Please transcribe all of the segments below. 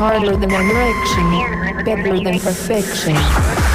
better than one erection, better than perfection.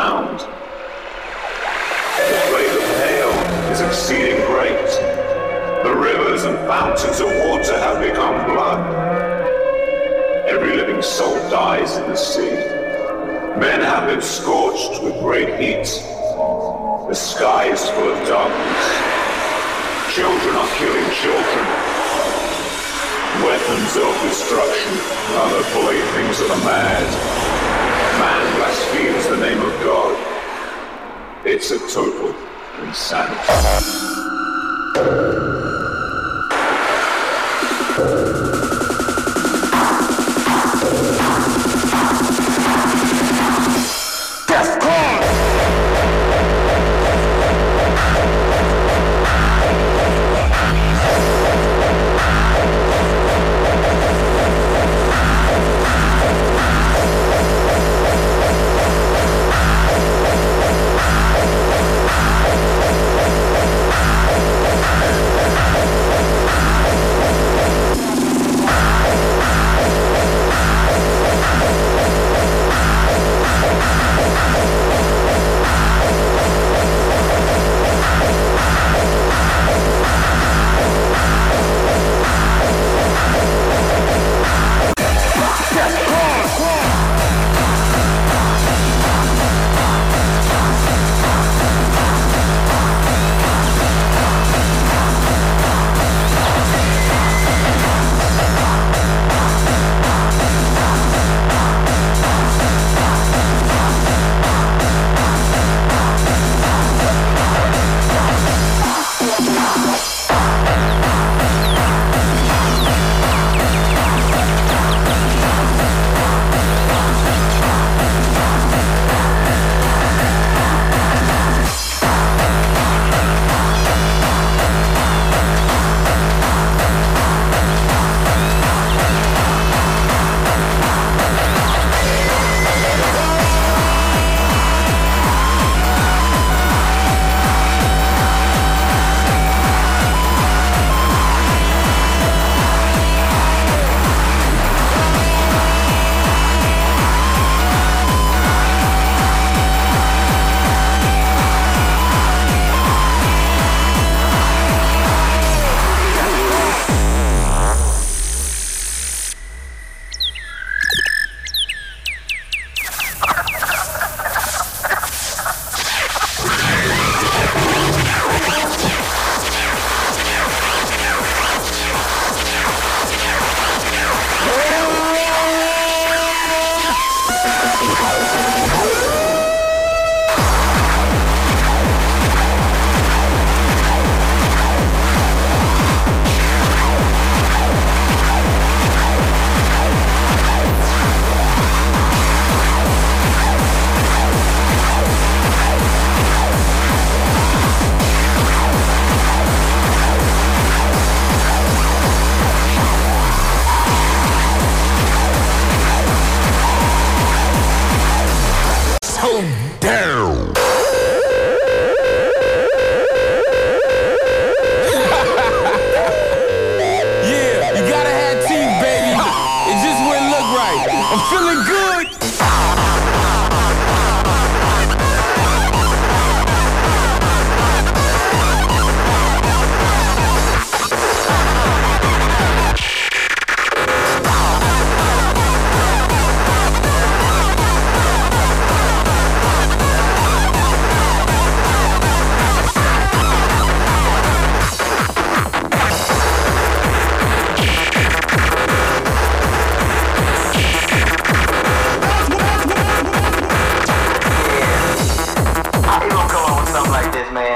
The of hail is exceeding great. The rivers and fountains of water have become blood. Every living soul dies in the sea. Men have been scorched with great heat. The sky is full of darkness. Children are killing children. Weapons of destruction are the playthings of the mad. Man blasphemes the name of God. It's a total insanity.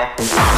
Yeah.